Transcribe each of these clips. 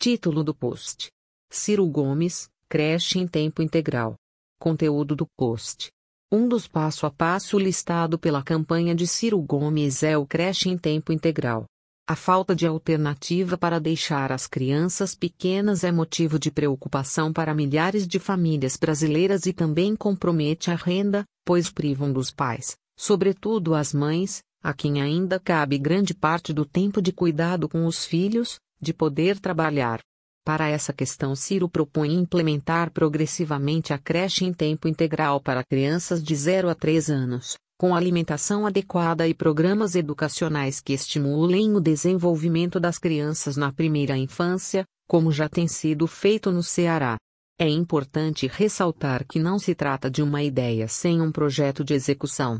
Título do post: Ciro Gomes, creche em tempo integral. Conteúdo do post. Um dos passo a passo listado pela campanha de Ciro Gomes é o creche em tempo integral. A falta de alternativa para deixar as crianças pequenas é motivo de preocupação para milhares de famílias brasileiras e também compromete a renda, pois privam dos pais, sobretudo as mães, a quem ainda cabe grande parte do tempo de cuidado com os filhos, de poder trabalhar. Para essa questão, Ciro propõe implementar progressivamente a creche em tempo integral para crianças de 0 a 3 anos, com alimentação adequada e programas educacionais que estimulem o desenvolvimento das crianças na primeira infância, como já tem sido feito no Ceará. É importante ressaltar que não se trata de uma ideia sem um projeto de execução.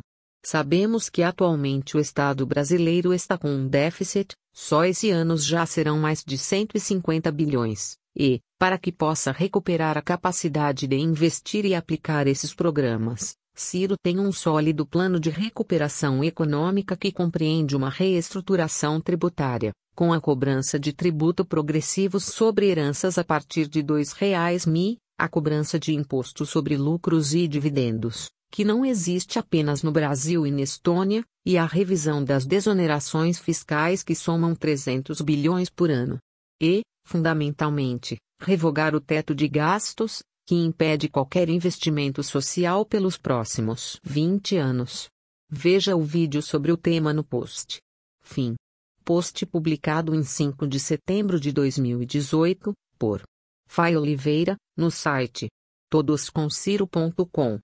Sabemos que atualmente o Estado brasileiro está com um déficit, só esse ano já serão mais de 150 bilhões, e, para que possa recuperar a capacidade de investir e aplicar esses programas, Ciro tem um sólido plano de recuperação econômica que compreende uma reestruturação tributária, com a cobrança de tributo progressivo sobre heranças a partir de R$ 2,00 mi, a cobrança de imposto sobre lucros e dividendos que não existe apenas no Brasil e na Estônia, e a revisão das desonerações fiscais que somam 300 bilhões por ano. E, fundamentalmente, revogar o teto de gastos, que impede qualquer investimento social pelos próximos 20 anos. Veja o vídeo sobre o tema no post. Fim. Post publicado em 5 de setembro de 2018, por Fai Oliveira, no site todosconsiro.com.